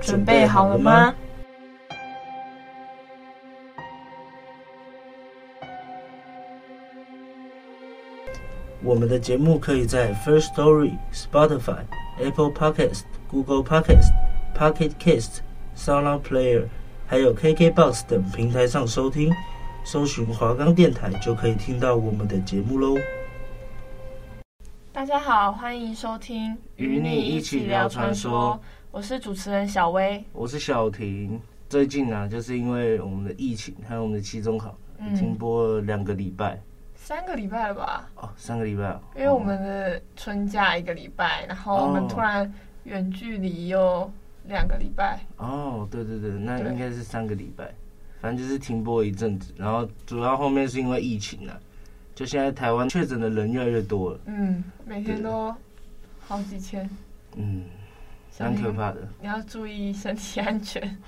准备好了吗？我们的节目可以在 First Story、Spotify、Apple Podcast、Google Podcast、Pocket Cast、SoundCloud Player，还有 KKBox 等平台上收听。搜寻华冈电台就可以听到我们的节目喽。大家好，欢迎收听与你一起聊传说。我是主持人小薇，我是小婷。最近啊，就是因为我们的疫情，还有我们的期中考，嗯、停播了两个礼拜，三个礼拜了吧？哦，三个礼拜，因为我们的春假一个礼拜，然后我们突然远距离又两个礼拜。哦，对对对，那应该是三个礼拜，反正就是停播一阵子。然后主要后面是因为疫情啊，就现在台湾确诊的人越来越多了，嗯，每天都好几千，嗯。蛮可怕的，你要注意身体安全。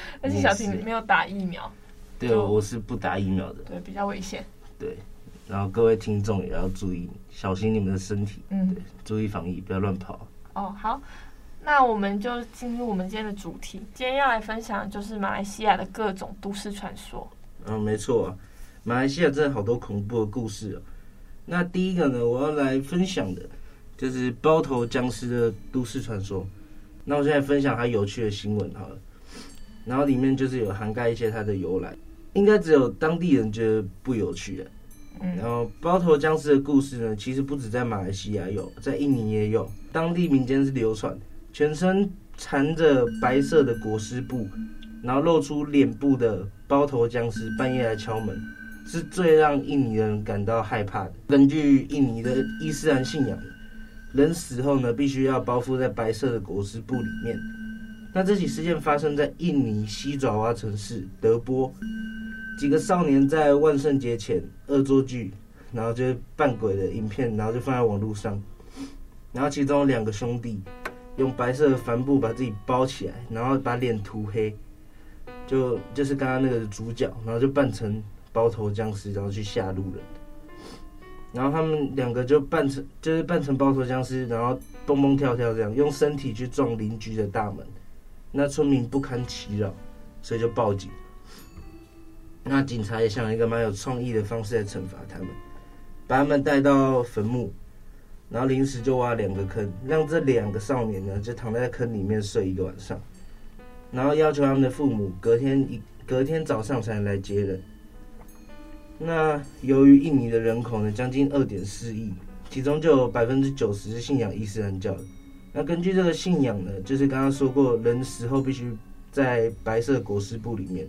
而且小婷没有打疫苗，对，我是不打疫苗的，对，比较危险。对，然后各位听众也要注意，小心你们的身体，嗯，对，注意防疫，不要乱跑。哦，好，那我们就进入我们今天的主题。今天要来分享的就是马来西亚的各种都市传说。嗯，没错啊，马来西亚真的好多恐怖的故事哦。那第一个呢，我要来分享的。就是包头僵尸的都市传说，那我现在分享它有趣的新闻好了，然后里面就是有涵盖一些它的由来，应该只有当地人觉得不有趣的。然后包头僵尸的故事呢，其实不止在马来西亚有，在印尼也有，当地民间是流传，全身缠着白色的裹尸布，然后露出脸部的包头僵尸半夜来敲门，是最让印尼人感到害怕的。根据印尼的伊斯兰信仰。人死后呢，必须要包覆在白色的裹尸布里面。那这起事件发生在印尼西爪哇城市德波，几个少年在万圣节前恶作剧，然后就扮鬼的影片，然后就放在网络上。然后其中两个兄弟用白色的帆布把自己包起来，然后把脸涂黑，就就是刚刚那个主角，然后就扮成包头僵尸，然后去吓路人。然后他们两个就扮成，就是扮成包头僵尸，然后蹦蹦跳跳这样，用身体去撞邻居的大门。那村民不堪其扰，所以就报警。那警察也想了一个蛮有创意的方式来惩罚他们，把他们带到坟墓，然后临时就挖两个坑，让这两个少年呢就躺在坑里面睡一个晚上，然后要求他们的父母隔天一隔天早上才来接人。那由于印尼的人口呢，将近二点四亿，其中就有百分之九十是信仰伊斯兰教的。那根据这个信仰呢，就是刚刚说过，人死后必须在白色裹尸布里面，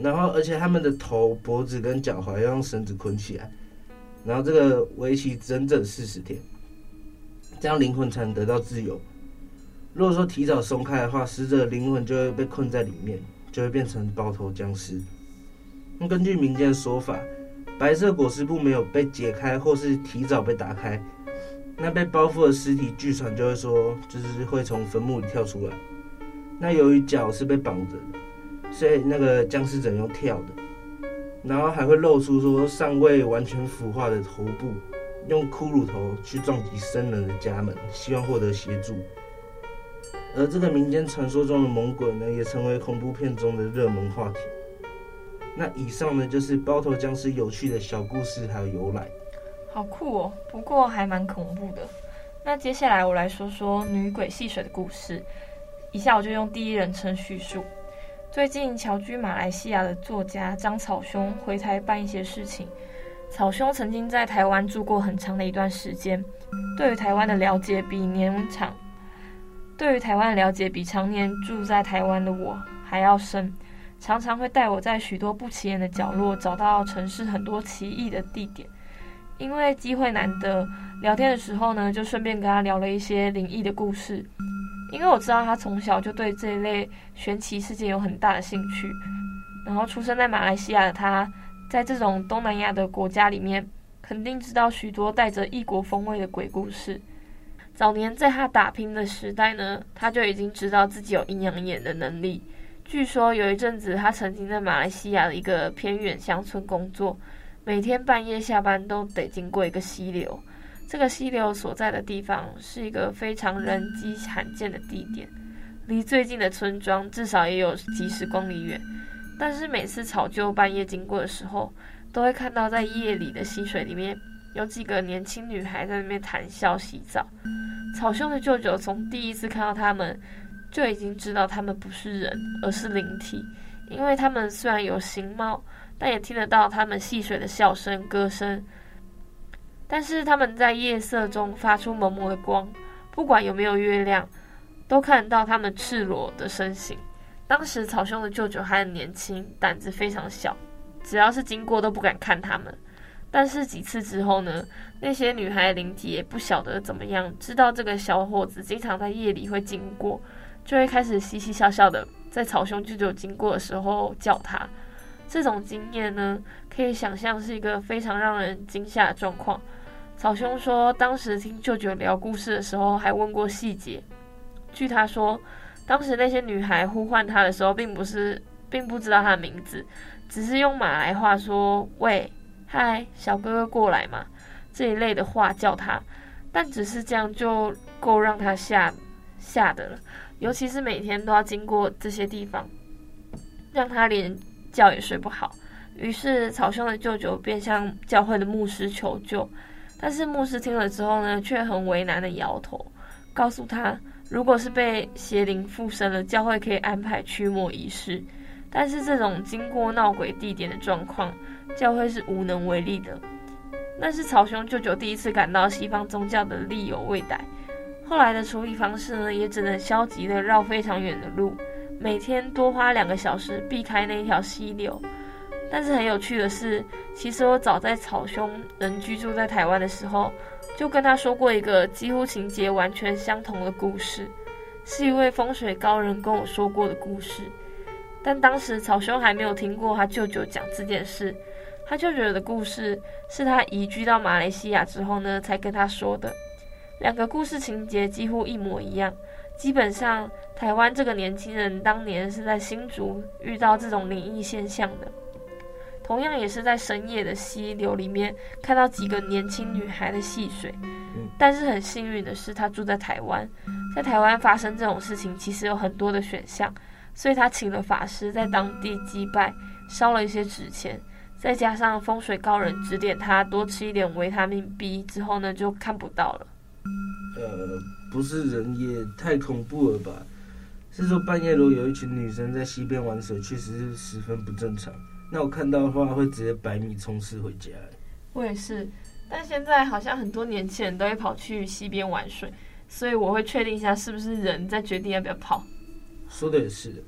然后而且他们的头、脖子跟脚踝要用绳子捆起来，然后这个为期整整四十天，这样灵魂才能得到自由。如果说提早松开的话，死者灵魂就会被困在里面，就会变成包头僵尸。那根据民间的说法，白色裹尸布没有被解开，或是提早被打开，那被包覆的尸体，据传就会说，就是会从坟墓里跳出来。那由于脚是被绑着的，所以那个僵尸只能用跳的，然后还会露出说尚未完全腐化的头部，用骷髅头去撞击生人的家门，希望获得协助。而这个民间传说中的猛鬼呢，也成为恐怖片中的热门话题。那以上呢，就是包头僵尸有趣的小故事还有由来。好酷哦！不过还蛮恐怖的。那接下来我来说说女鬼戏水的故事。以下我就用第一人称叙述。最近侨居马来西亚的作家张草兄回台办一些事情。草兄曾经在台湾住过很长的一段时间，对于台湾的了解比年长，对于台湾的了解比常年住在台湾的我还要深。常常会带我在许多不起眼的角落找到城市很多奇异的地点。因为机会难得，聊天的时候呢，就顺便跟他聊了一些灵异的故事。因为我知道他从小就对这一类玄奇事件有很大的兴趣。然后出生在马来西亚的他，在这种东南亚的国家里面，肯定知道许多带着异国风味的鬼故事。早年在他打拼的时代呢，他就已经知道自己有阴阳眼的能力。据说有一阵子，他曾经在马来西亚的一个偏远乡村工作，每天半夜下班都得经过一个溪流。这个溪流所在的地方是一个非常人迹罕见的地点，离最近的村庄至少也有几十公里远。但是每次草舅半夜经过的时候，都会看到在夜里的溪水里面有几个年轻女孩在那边谈笑洗澡。草兄的舅舅从第一次看到他们，就已经知道他们不是人，而是灵体，因为他们虽然有形貌，但也听得到他们戏水的笑声、歌声。但是他们在夜色中发出蒙蒙的光，不管有没有月亮，都看得到他们赤裸的身形。当时草兄的舅舅还很年轻，胆子非常小，只要是经过都不敢看他们。但是几次之后呢，那些女孩灵体也不晓得怎么样，知道这个小伙子经常在夜里会经过。就会开始嘻嘻笑笑的，在草兄舅舅经过的时候叫他。这种经验呢，可以想象是一个非常让人惊吓的状况。草兄说，当时听舅舅聊故事的时候，还问过细节。据他说，当时那些女孩呼唤他的时候，并不是，并不知道他的名字，只是用马来话说“喂，嗨，小哥哥过来嘛”这一类的话叫他，但只是这样就够让他吓吓的了。尤其是每天都要经过这些地方，让他连觉也睡不好。于是草兄的舅舅便向教会的牧师求救，但是牧师听了之后呢，却很为难的摇头，告诉他，如果是被邪灵附身了，教会可以安排驱魔仪式，但是这种经过闹鬼地点的状况，教会是无能为力的。那是草兄舅舅第一次感到西方宗教的力有未逮。后来的处理方式呢，也只能消极的绕非常远的路，每天多花两个小时避开那一条溪流。但是很有趣的是，其实我早在草兄人居住在台湾的时候，就跟他说过一个几乎情节完全相同的故事，是一位风水高人跟我说过的故事。但当时草兄还没有听过他舅舅讲这件事，他舅舅的故事是他移居到马来西亚之后呢，才跟他说的。两个故事情节几乎一模一样，基本上台湾这个年轻人当年是在新竹遇到这种灵异现象的，同样也是在深夜的溪流里面看到几个年轻女孩的戏水，但是很幸运的是他住在台湾，在台湾发生这种事情其实有很多的选项，所以他请了法师在当地祭拜，烧了一些纸钱，再加上风水高人指点他多吃一点维他命 B 之后呢，就看不到了。呃，不是人也太恐怖了吧？是说半夜如果有一群女生在溪边玩水，确实是十分不正常。那我看到的话，会直接百米冲刺回家。我也是，但现在好像很多年轻人都会跑去溪边玩水，所以我会确定一下是不是人再决定要不要跑。说的也是。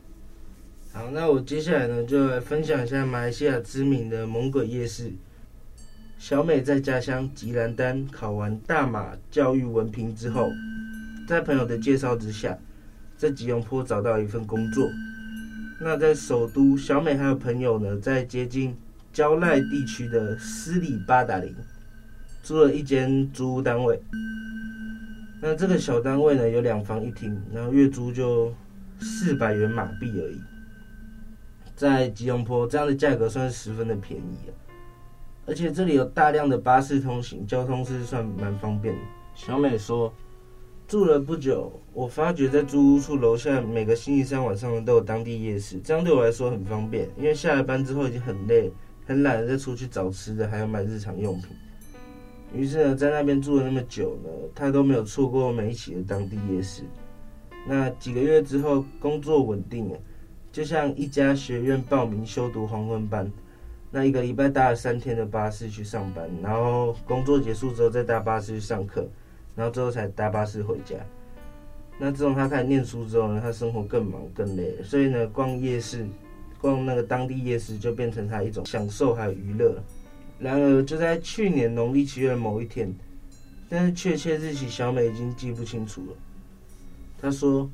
好，那我接下来呢，就来分享一下马来西亚知名的猛鬼夜市。小美在家乡吉兰丹考完大马教育文凭之后，在朋友的介绍之下，在吉隆坡找到一份工作。那在首都，小美还有朋友呢，在接近蕉赖地区的斯里巴达林租了一间租屋单位。那这个小单位呢，有两房一厅，然后月租就四百元马币而已。在吉隆坡，这样的价格算是十分的便宜啊。而且这里有大量的巴士通行，交通是算蛮方便的。小美说，住了不久，我发觉在租屋处楼下每个星期三晚上都有当地夜市，这样对我来说很方便。因为下了班之后已经很累，很懒得再出去找吃的，还要买日常用品。于是呢，在那边住了那么久呢，他都没有错过每一期的当地夜市。那几个月之后，工作稳定了，就像一家学院报名修读黄昏班，那一个礼拜搭了三天的巴士去上班，然后工作结束之后再搭巴士去上课，然后最后才搭巴士回家。那自从他开始念书之后呢，他生活更忙更累，所以呢，逛夜市，逛那个当地夜市就变成他一种享受还有娱乐。然而就在去年农历七月的某一天，但是确切日期小美已经记不清楚了。她说：“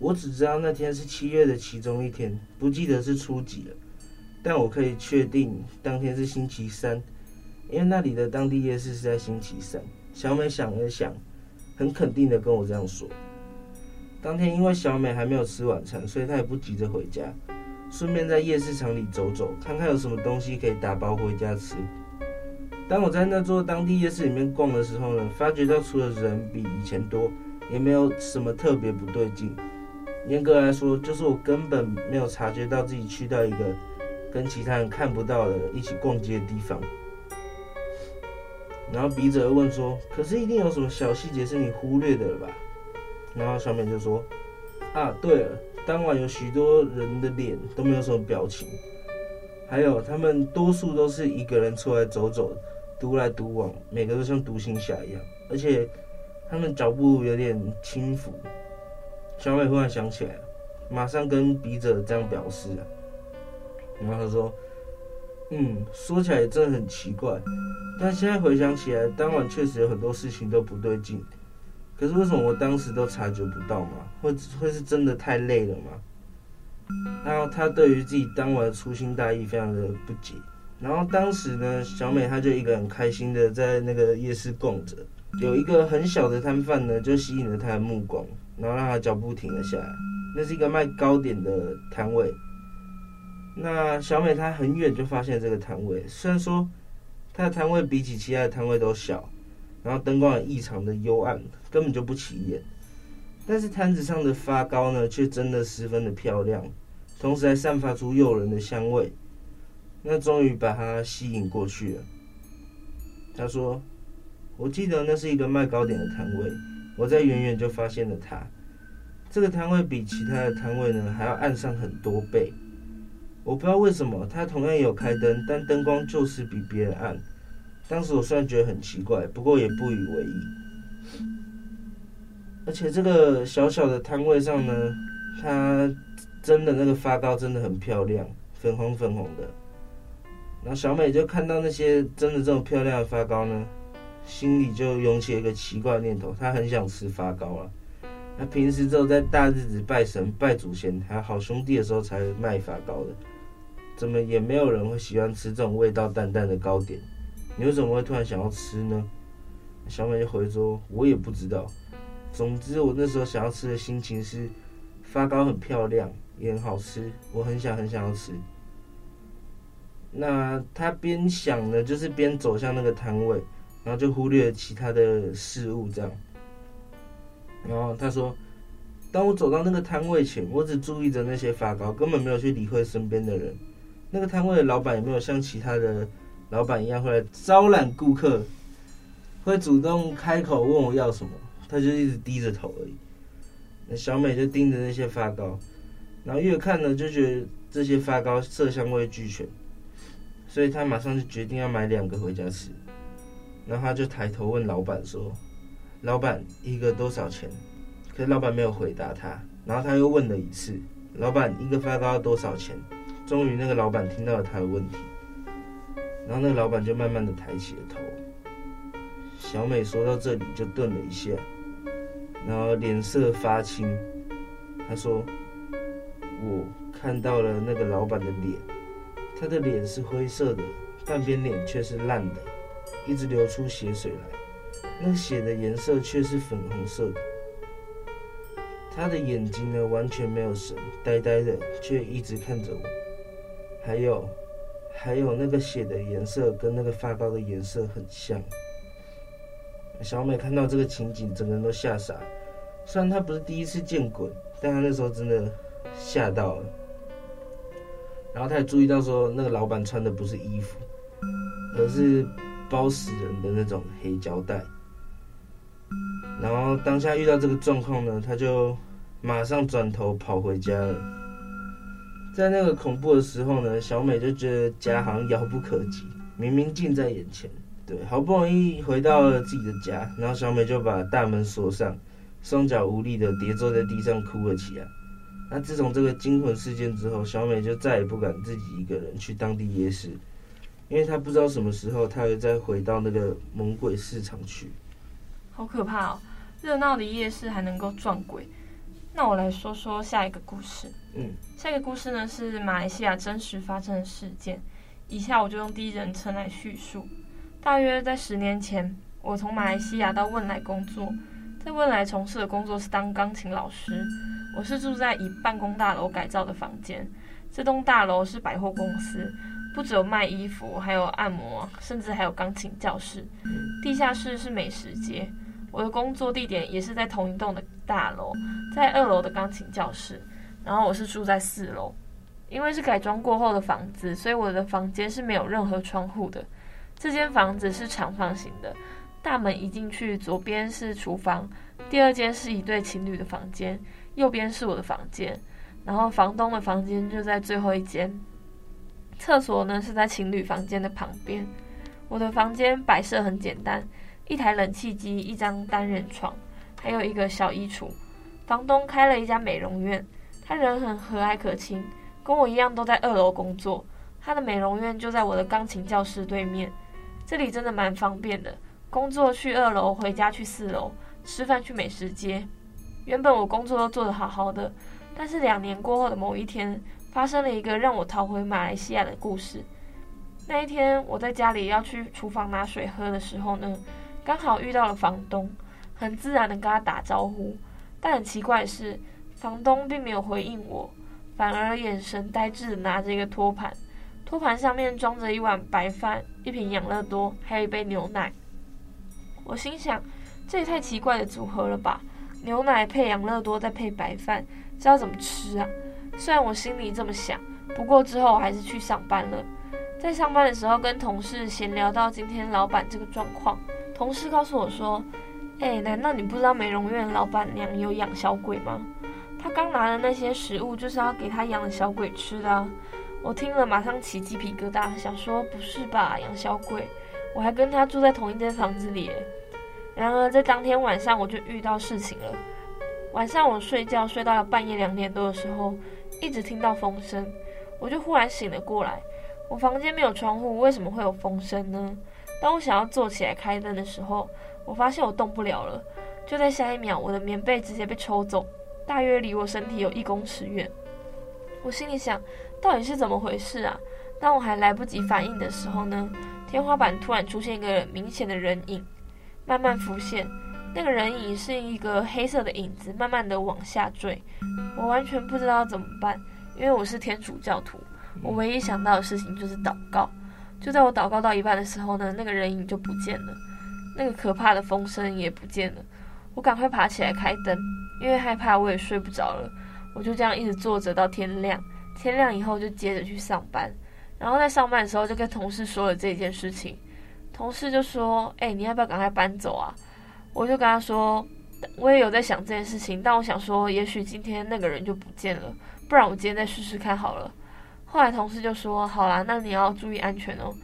我只知道那天是七月的其中一天，不记得是初几了。但我可以确定当天是星期三，因为那里的当地夜市是在星期三。”小美想了想，很肯定的跟我这样说。当天因为小美还没有吃晚餐，所以她也不急着回家，顺便在夜市场里走走，看看有什么东西可以打包回家吃。当我在那座当地夜市里面逛的时候呢，发觉到除了人比以前多，也没有什么特别不对劲。严格来说，就是我根本没有察觉到自己去到一个跟其他人看不到的一起逛街的地方。然后笔者问说：“可是一定有什么小细节是你忽略的了吧？”然后小美就说：“啊，对了，当晚有许多人的脸都没有什么表情，还有他们多数都是一个人出来走走。”独来独往，每个都像独行侠一样，而且他们脚步有点轻浮。小美忽然想起来了，马上跟笔者这样表示。然后他说：“嗯，说起来也真的很奇怪，但现在回想起来，当晚确实有很多事情都不对劲。可是为什么我当时都察觉不到吗？会会是真的太累了吗？”然后他对于自己当晚的粗心大意非常的不解。然后当时呢，小美她就一个人开心的在那个夜市逛着，有一个很小的摊贩呢，就吸引了她的目光，然后让她脚步停了下来。那是一个卖糕点的摊位。那小美她很远就发现这个摊位，虽然说她的摊位比起其他的摊位都小，然后灯光也异常的幽暗，根本就不起眼，但是摊子上的发糕呢，却真的十分的漂亮，同时还散发出诱人的香味。那终于把她吸引过去了。她说：“我记得那是一个卖糕点的摊位，我在远远就发现了他。这个摊位比其他的摊位呢还要暗上很多倍。我不知道为什么，他同样有开灯，但灯光就是比别人暗。当时我虽然觉得很奇怪，不过也不以为意。而且这个小小的摊位上呢，它真的那个发糕真的很漂亮，粉红粉红的。”然后小美就看到那些真的这么漂亮的发糕呢，心里就涌起一个奇怪的念头，她很想吃发糕啊。那平时只有在大日子拜神、拜祖先还有好兄弟的时候才卖发糕的，怎么也没有人会喜欢吃这种味道淡淡的糕点？你为什么会突然想要吃呢？小美就回说：“我也不知道。总之，我那时候想要吃的心情是发糕很漂亮，也很好吃，我很想很想要吃。”那他边想呢，就是边走向那个摊位，然后就忽略了其他的事物，这样。然后他说：“当我走到那个摊位前，我只注意着那些发糕，根本没有去理会身边的人。那个摊位的老板有没有像其他的老板一样会来招揽顾客，会主动开口问我要什么，他就一直低着头而已。那小美就盯着那些发糕，然后越看呢，就觉得这些发糕色香味俱全。”所以他马上就决定要买两个回家吃，然后他就抬头问老板说：“老板，一个多少钱？”可是老板没有回答他，然后他又问了一次：“老板，一个发糕要多少钱？”终于那个老板听到了他的问题，然后那个老板就慢慢的抬起了头。小美说到这里就顿了一下，然后脸色发青，她说：“我看到了那个老板的脸。”他的脸是灰色的，半边脸却是烂的，一直流出血水来。那血的颜色却是粉红色的。他的眼睛呢，完全没有神，呆呆的，却一直看着我。还有，还有那个血的颜色跟那个发糕的颜色很像。小美看到这个情景，整个人都吓傻。虽然她不是第一次见鬼，但她那时候真的吓到了。然后她也注意到说，那个老板穿的不是衣服，而是包死人的那种黑胶带。然后当下遇到这个状况呢，他就马上转头跑回家了。在那个恐怖的时候呢，小美就觉得家好像遥不可及，明明近在眼前。对，好不容易回到了自己的家，然后小美就把大门锁上，双脚无力的跌坐在地上哭了起来。那自从这个惊魂事件之后，小美就再也不敢自己一个人去当地夜市，因为她不知道什么时候她会再回到那个猛鬼市场去。好可怕哦！热闹的夜市还能够撞鬼。那我来说说下一个故事。嗯，下一个故事呢是马来西亚真实发生的事件，以下我就用第一人称来叙述。大约在十年前，我从马来西亚到汶莱工作，在汶莱从事的工作是当钢琴老师。我是住在以办公大楼改造的房间，这栋大楼是百货公司，不只有卖衣服，还有按摩，甚至还有钢琴教室。地下室是美食街。我的工作地点也是在同一栋的大楼，在二楼的钢琴教室。然后我是住在四楼，因为是改装过后的房子，所以我的房间是没有任何窗户的。这间房子是长方形的，大门一进去，左边是厨房，第二间是一对情侣的房间，右边是我的房间，然后房东的房间就在最后一间。厕所呢是在情侣房间的旁边。我的房间摆设很简单，一台冷气机，一张单人床，还有一个小衣橱。房东开了一家美容院，他人很和蔼可亲，跟我一样都在二楼工作。他的美容院就在我的钢琴教室对面。这里真的蛮方便的，工作去二楼，回家去四楼，吃饭去美食街。原本我工作都做得好好的，但是两年过后的某一天，发生了一个让我逃回马来西亚的故事。那一天，我在家里要去厨房拿水喝的时候呢，刚好遇到了房东，很自然的跟他打招呼。但很奇怪的是，房东并没有回应我，反而眼神呆滞的拿着一个托盘。托盘上面装着一碗白饭、一瓶养乐多，还有一杯牛奶。我心想，这也太奇怪的组合了吧？牛奶配养乐多，再配白饭，这要怎么吃啊？虽然我心里这么想，不过之后我还是去上班了。在上班的时候，跟同事闲聊到今天老板这个状况，同事告诉我说：“哎，难道你不知道美容院老板娘有养小鬼吗？她刚拿的那些食物，就是要给她养的小鬼吃的。”我听了，马上起鸡皮疙瘩，想说不是吧，养小鬼？我还跟他住在同一间房子里。然而在当天晚上，我就遇到事情了。晚上我睡觉睡到了半夜两点多的时候，一直听到风声，我就忽然醒了过来。我房间没有窗户，为什么会有风声呢？当我想要坐起来开灯的时候，我发现我动不了了。就在下一秒，我的棉被直接被抽走，大约离我身体有一公尺远。我心里想。到底是怎么回事啊？当我还来不及反应的时候呢，天花板突然出现一个明显的人影，慢慢浮现。那个人影是一个黑色的影子，慢慢的往下坠。我完全不知道怎么办，因为我是天主教徒。我唯一想到的事情就是祷告。就在我祷告到一半的时候呢，那个人影就不见了，那个可怕的风声也不见了。我赶快爬起来开灯，因为害怕我也睡不着了。我就这样一直坐着到天亮。天亮以后就接着去上班，然后在上班的时候就跟同事说了这件事情，同事就说：“哎，你要不要赶快搬走啊？”我就跟他说：“我也有在想这件事情，但我想说，也许今天那个人就不见了，不然我今天再试试看好了。”后来同事就说：“好啦，那你要注意安全哦，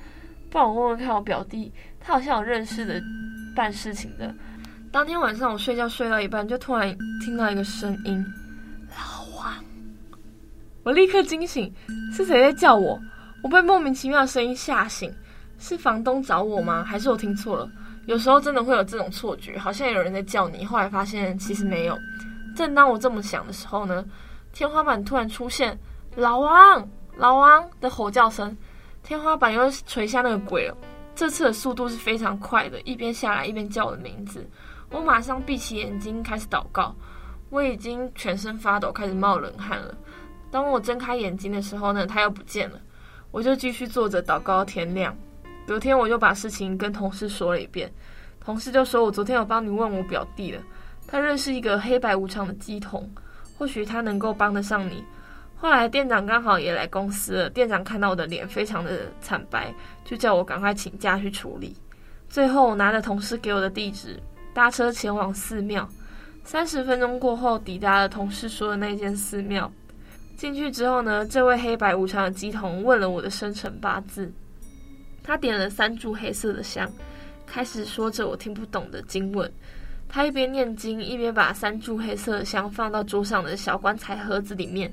不然我问问看我表弟，他好像有认识的办事情的。”当天晚上我睡觉睡到一半，就突然听到一个声音。老王我立刻惊醒，是谁在叫我？我被莫名其妙的声音吓醒，是房东找我吗？还是我听错了？有时候真的会有这种错觉，好像有人在叫你，后来发现其实没有。正当我这么想的时候呢，天花板突然出现“老王，老王”的吼叫声，天花板又垂下那个鬼了。这次的速度是非常快的，一边下来一边叫我的名字。我马上闭起眼睛开始祷告，我已经全身发抖，开始冒冷汗了。当我睁开眼睛的时候呢，他又不见了。我就继续坐着祷告到天亮。隔天我就把事情跟同事说了一遍，同事就说：“我昨天有帮你问我表弟了，他认识一个黑白无常的乩童，或许他能够帮得上你。”后来店长刚好也来公司了，店长看到我的脸非常的惨白，就叫我赶快请假去处理。最后我拿着同事给我的地址，搭车前往寺庙。三十分钟过后，抵达了同事说的那间寺庙。进去之后呢，这位黑白无常的乩童问了我的生辰八字。他点了三炷黑色的香，开始说着我听不懂的经文。他一边念经，一边把三炷黑色的香放到桌上的小棺材盒子里面。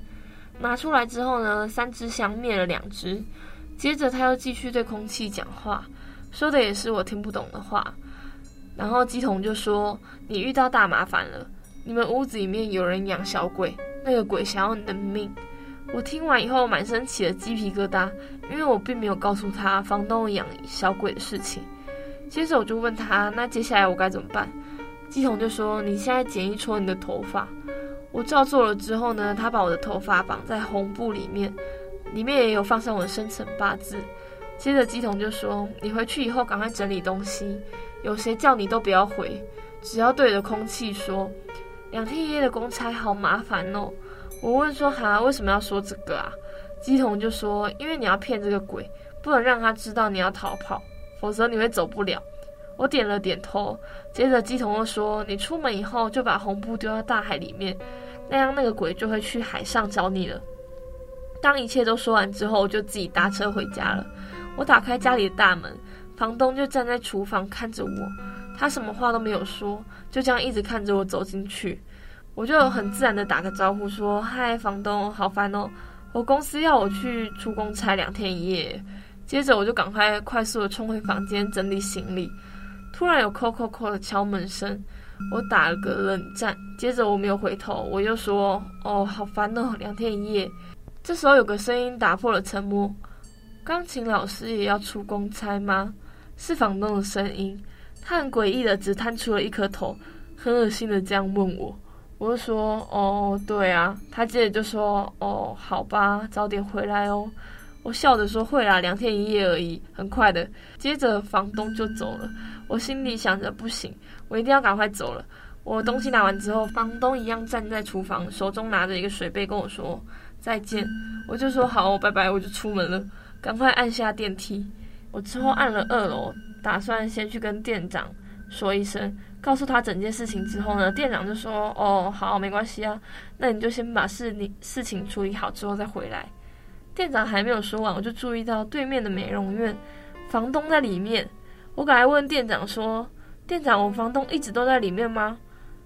拿出来之后呢，三支香灭了两只。接着他又继续对空气讲话，说的也是我听不懂的话。然后乩童就说：“你遇到大麻烦了，你们屋子里面有人养小鬼，那个鬼想要你的命。”我听完以后满身起了鸡皮疙瘩，因为我并没有告诉他房东养小鬼的事情。接着我就问他：“那接下来我该怎么办？”乩童就说：“你现在剪一撮你的头发。”我照做了之后呢，他把我的头发绑在红布里面，里面也有放上我的生辰八字。接着乩童就说：“你回去以后赶快整理东西。”有谁叫你都不要回，只要对着空气说“两天一夜的公差好麻烦哦。”我问说：“哈，为什么要说这个啊？”乩童就说：“因为你要骗这个鬼，不能让他知道你要逃跑，否则你会走不了。”我点了点头。接着鸡童又说：“你出门以后就把红布丢到大海里面，那样那个鬼就会去海上找你了。”当一切都说完之后，我就自己搭车回家了。我打开家里的大门。房东就站在厨房看着我，他什么话都没有说，就这样一直看着我走进去。我就很自然的打个招呼说：“嗨，房东，好烦哦，我公司要我去出公差两天一夜。”接着我就赶快快速的冲回房间整理行李。突然有扣扣扣的敲门声，我打了个冷战。接着我没有回头，我又说：“哦，好烦哦，两天一夜。”这时候有个声音打破了沉默：“钢琴老师也要出公差吗？”是房东的声音，他很诡异的只探出了一颗头，很恶心的这样问我。我就说：“哦，对啊。”他接着就说：“哦，好吧，早点回来哦。”我笑着说：“会啦，两天一夜而已，很快的。”接着房东就走了。我心里想着：“不行，我一定要赶快走了。”我东西拿完之后，房东一样站在厨房，手中拿着一个水杯跟我说：“再见。”我就说：“好，拜拜。”我就出门了，赶快按下电梯。我之后按了二楼，打算先去跟店长说一声，告诉他整件事情之后呢，店长就说：“哦，好，没关系啊，那你就先把事你事情处理好之后再回来。”店长还没有说完，我就注意到对面的美容院，房东在里面。我赶来问店长说：“店长，我房东一直都在里面吗？”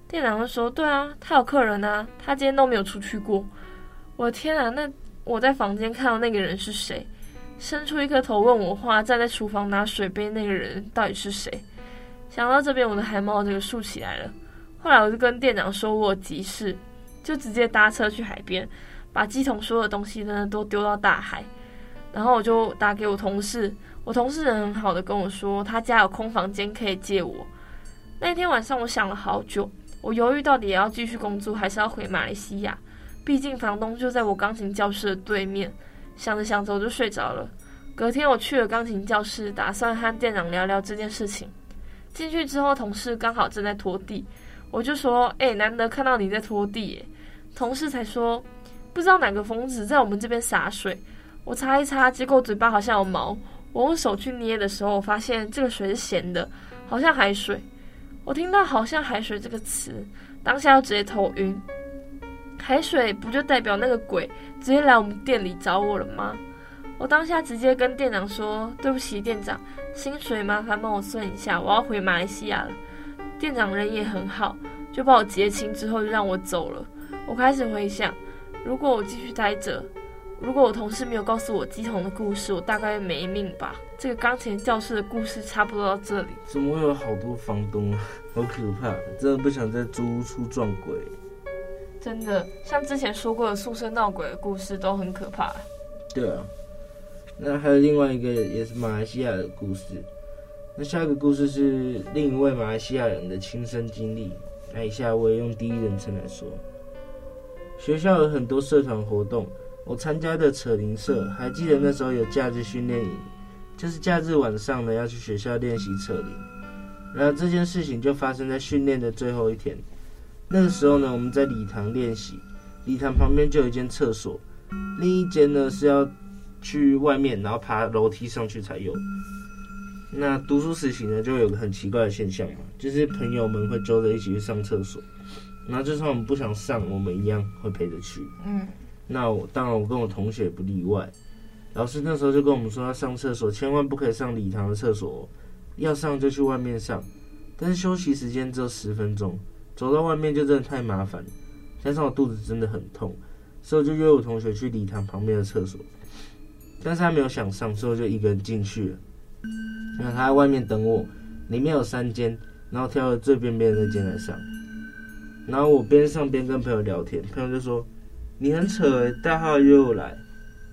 店长就说：“对啊，他有客人啊，他今天都没有出去过。”我的天啊，那我在房间看到那个人是谁？伸出一颗头问我话，站在厨房拿水杯那个人到底是谁？想到这边，我的汗毛这个竖起来了。后来我就跟店长说我急事，就直接搭车去海边，把乩童所有的东西呢都丢到大海。然后我就打给我同事，我同事人很好的跟我说，他家有空房间可以借我。那天晚上我想了好久，我犹豫到底要继续工作还是要回马来西亚，毕竟房东就在我钢琴教室的对面。想着想着我就睡着了。隔天我去了钢琴教室，打算和店长聊聊这件事情。进去之后，同事刚好正在拖地，我就说：“哎、难得看到你在拖地。”同事才说：“不知道哪个疯子在我们这边洒水。”我擦一擦，结果嘴巴好像有毛。我用手去捏的时候，我发现这个水是咸的，好像海水。我听到“好像海水”这个词，当下就直接头晕。海水不就代表那个鬼直接来我们店里找我了吗？我当下直接跟店长说：“对不起，店长，薪水麻烦帮我算一下，我要回马来西亚了。”店长人也很好，就把我结清之后就让我走了。我开始回想，如果我继续待着，如果我同事没有告诉我鸡童的故事，我大概没命吧。这个钢琴教室的故事差不多到这里。怎么会有好多房东啊？好可怕！真的不想在租屋处撞鬼。真的，像之前说过的宿舍闹鬼的故事都很可怕。对啊，那还有另外一个也是马来西亚的故事。那下一个故事是另一位马来西亚人的亲身经历。那以下我也用第一人称来说。学校有很多社团活动，我参加的扯铃社，还记得那时候有假日训练营，就是假日晚上呢要去学校练习扯铃。然后这件事情就发生在训练的最后一天。那个时候呢，我们在礼堂练习，礼堂旁边就有一间厕所，另一间呢是要去外面，然后爬楼梯上去才有。那读书时期呢，就有个很奇怪的现象，就是朋友们会揪着一起去上厕所，然后就算我们不想上，我们一样会陪着去。嗯，那我当然我跟我同学也不例外。老师那时候就跟我们说，要上厕所千万不可以上礼堂的厕所，要上就去外面上，但是休息时间只有十分钟，走到外面就真的太麻烦，加上我肚子真的很痛，所以我就约我同学去礼堂旁边的厕所，但是他没有想上，所以我就一个人进去了。那他在外面等我，里面有三间，然后挑了最边边的那间来上。然后我边上边跟朋友聊天，朋友就说：“你很扯欸，大号又来。”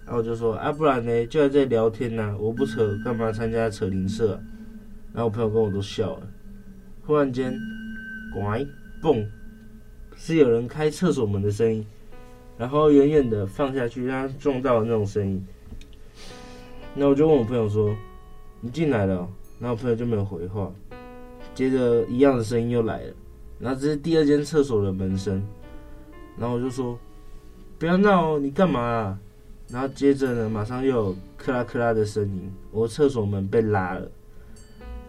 然后我就说：“啊，不然呢？就在这里聊天呐，我不扯，干嘛参加扯铃社？”然后我朋友跟我都笑了。忽然间，乖，蹦，是有人开厕所门的声音，然后远远的放下去，让他撞到的那种声音。那我就问我朋友说。你进来了，然后我朋友就没有回话。接着一样的声音又来了，然后这是第二间厕所的门声，然后我就说：“不要闹，你干嘛？”然后接着呢，马上又有克拉克拉的声音，我厕所门被拉了，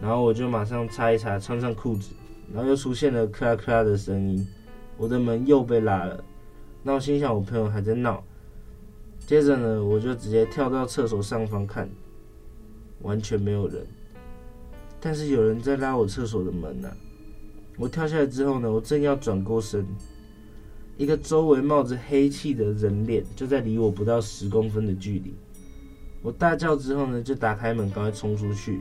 然后我就马上擦一擦，穿上裤子，然后又出现了克拉克拉的声音，我的门又被拉了。那我心想，我朋友还在闹。接着呢，我就直接跳到厕所上方看。完全没有人，但是有人在拉我厕所的门呐、我跳下来之后呢，我正要转过身，一个周围冒着黑气的人脸就在离我不到十公分的距离。我大叫之后呢，就打开门，赶快冲出去。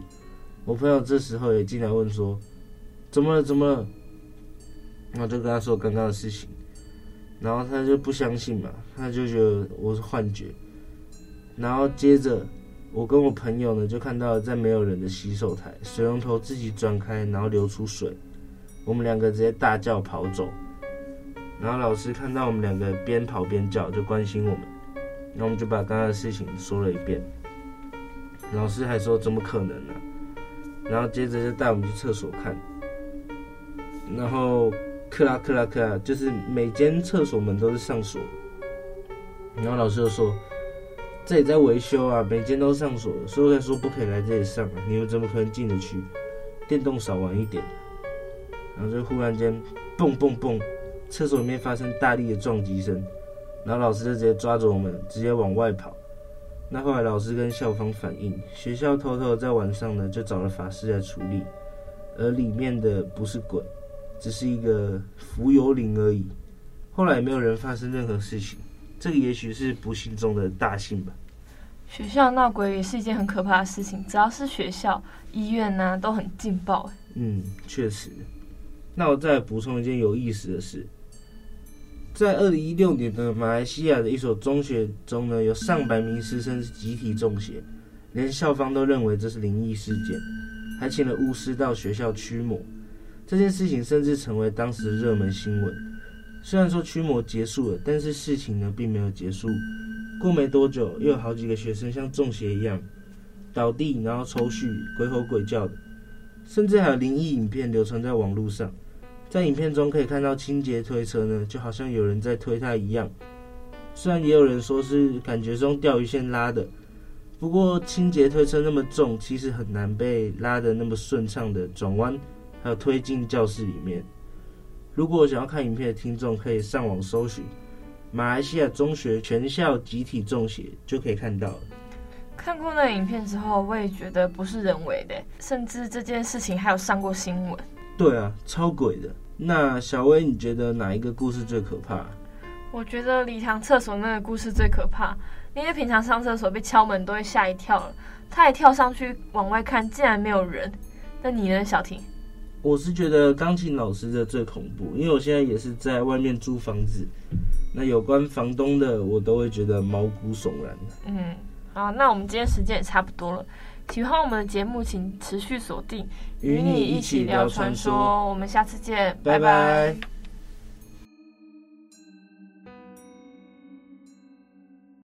我朋友这时候也进来问说：“怎么了？怎么了？”然后就跟他说刚刚的事情，然后他就不相信嘛，他就觉得我是幻觉，然后接着。我跟我朋友呢，就看到了在没有人的洗手台，水龙头自己转开，然后流出水。我们两个直接大叫跑走。然后老师看到我们两个边跑边叫，就关心我们。然后我们就把刚刚的事情说了一遍。老师还说怎么可能呢？然后接着就带我们去厕所看。然后克拉克拉克拉，就是每间厕所门都是上锁。然后老师就说。这里在维修啊，每间都上锁，所以才说不可以来这里上啊。你们怎么可能进得去？电动少玩一点。然后就忽然间，蹦蹦蹦，厕所里面发生大力的撞击声，然后老师就直接抓着我们，直接往外跑。那后来老师跟校方反映，学校偷偷在晚上呢就找了法师来处理，而里面的不是鬼，只是一个浮游灵而已。后来也没有人发生任何事情。这个也许是不幸中的大幸吧。学校闹鬼也是一件很可怕的事情，只要是学校、医院呢、啊，都很劲爆。嗯，确实。那我再补充一件有意思的事，在二零一六年的马来西亚的一所中学中呢，有上百名师生集体中邪，连校方都认为这是灵异事件，还请了巫师到学校驱魔。这件事情甚至成为当时的热门新闻。虽然说驱魔结束了，但是事情呢并没有结束。过没多久，又有好几个学生像中邪一样倒地，然后抽搐、鬼吼鬼叫的，甚至还有灵异影片流传在网络上。在影片中可以看到清洁推车呢，就好像有人在推它一样。虽然也有人说是感觉中钓鱼线拉的，不过清洁推车那么重，其实很难被拉得那么顺畅的转弯，还有推进教室里面。如果想要看影片的听众，可以上网搜寻马来西亚中学全校集体中邪，就可以看到了。看过那影片之后，我也觉得不是人为的，甚至这件事情还有上过新闻。对啊，超鬼的。那小薇，你觉得哪一个故事最可怕？我觉得礼堂厕所那个故事最可怕，因为平常上厕所被敲门都会吓一跳了，他也跳上去往外看，竟然没有人。那你呢，小婷？我是觉得钢琴老师的最恐怖，因为我现在也是在外面租房子，那有关房东的我都会觉得毛骨悚然。嗯，好，那我们今天时间也差不多了，喜欢我们的节目，请持续锁定，与你一起聊传说，我们下次见，拜拜。拜拜。